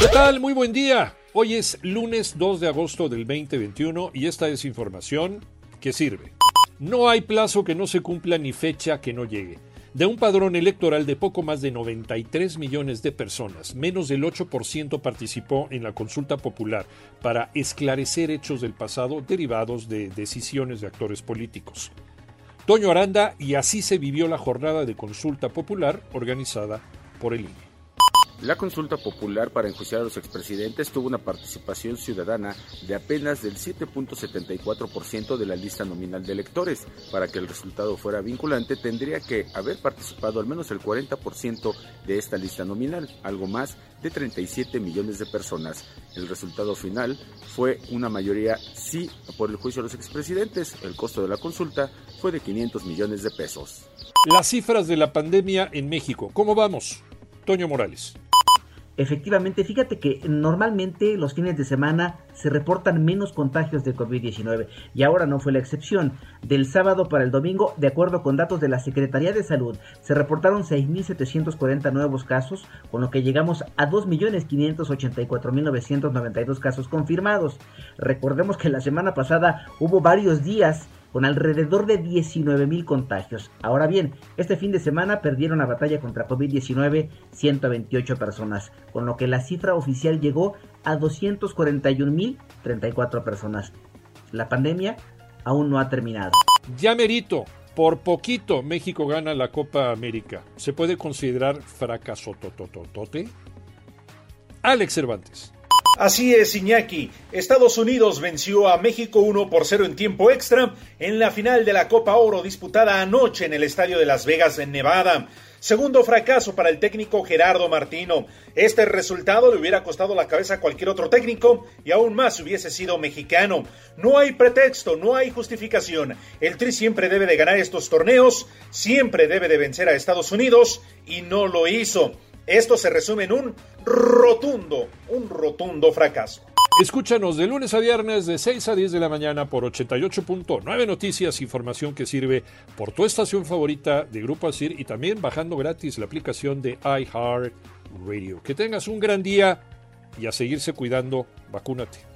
¿Qué tal? Muy buen día. Hoy es lunes 2 de agosto del 2021 y esta es información que sirve. No hay plazo que no se cumpla ni fecha que no llegue. De un padrón electoral de poco más de 93 millones de personas, menos del 8% participó en la consulta popular para esclarecer hechos del pasado derivados de decisiones de actores políticos. Toño Aranda y así se vivió la jornada de consulta popular organizada por el INE. La consulta popular para enjuiciar a los expresidentes tuvo una participación ciudadana de apenas del 7.74% de la lista nominal de electores. Para que el resultado fuera vinculante tendría que haber participado al menos el 40% de esta lista nominal, algo más de 37 millones de personas. El resultado final fue una mayoría sí por el juicio a los expresidentes. El costo de la consulta fue de 500 millones de pesos. Las cifras de la pandemia en México, ¿cómo vamos? Toño Morales. Efectivamente, fíjate que normalmente los fines de semana se reportan menos contagios de COVID-19 y ahora no fue la excepción. Del sábado para el domingo, de acuerdo con datos de la Secretaría de Salud, se reportaron 6.740 nuevos casos, con lo que llegamos a 2.584.992 casos confirmados. Recordemos que la semana pasada hubo varios días con alrededor de 19.000 contagios. Ahora bien, este fin de semana perdieron la batalla contra COVID-19 128 personas, con lo que la cifra oficial llegó a 241.034 personas. La pandemia aún no ha terminado. Ya merito, por poquito México gana la Copa América. ¿Se puede considerar fracaso totototote? Alex Cervantes. Así es, Iñaki. Estados Unidos venció a México 1 por 0 en tiempo extra en la final de la Copa Oro disputada anoche en el Estadio de Las Vegas, en Nevada. Segundo fracaso para el técnico Gerardo Martino. Este resultado le hubiera costado la cabeza a cualquier otro técnico y aún más hubiese sido mexicano. No hay pretexto, no hay justificación. El Tri siempre debe de ganar estos torneos, siempre debe de vencer a Estados Unidos y no lo hizo. Esto se resume en un rotundo, un rotundo fracaso. Escúchanos de lunes a viernes de 6 a 10 de la mañana por 88.9 Noticias, información que sirve por tu estación favorita de Grupo Asir y también bajando gratis la aplicación de iHeart Radio. Que tengas un gran día y a seguirse cuidando, vacúnate.